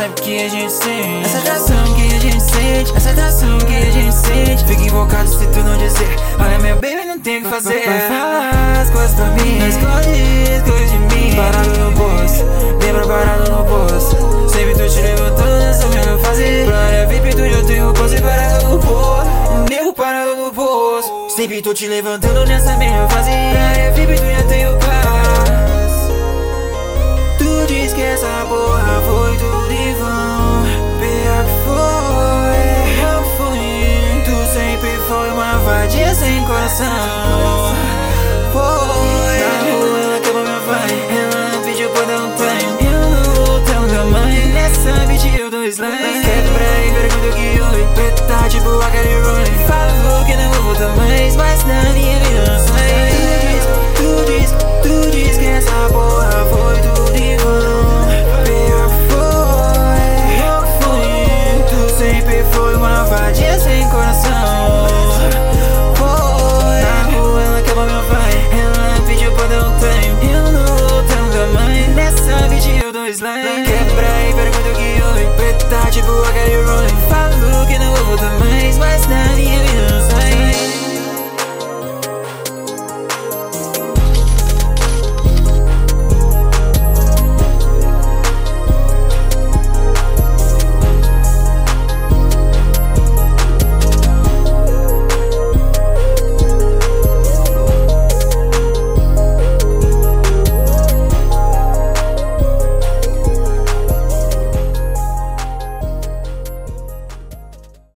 sabe que a gente sente. Essa tá atração que a gente sente. Essa tá atração que a gente sente. Fica invocado se tu não dizer. Olha meu baby, não tem o que fazer. Mas as coisas pra mim. Não esconde as coisas de mim. Parado no bolso. Lembra parado no bolso. Sempre tu te levantando Essa mesma fase Plano é VIP, tu já tem o Parado no bolso Nego parado no bolso. Sempre tu te levantando Nessa mesma fase. Coração. Na rua ela quebrou minha vai. Ela pediu pra dar um time. Eu não vou tão da mãe. Nessa bitch eu dou slime. Quero pra ir, pergunta que oi. Preta tipo a Kelly Roy.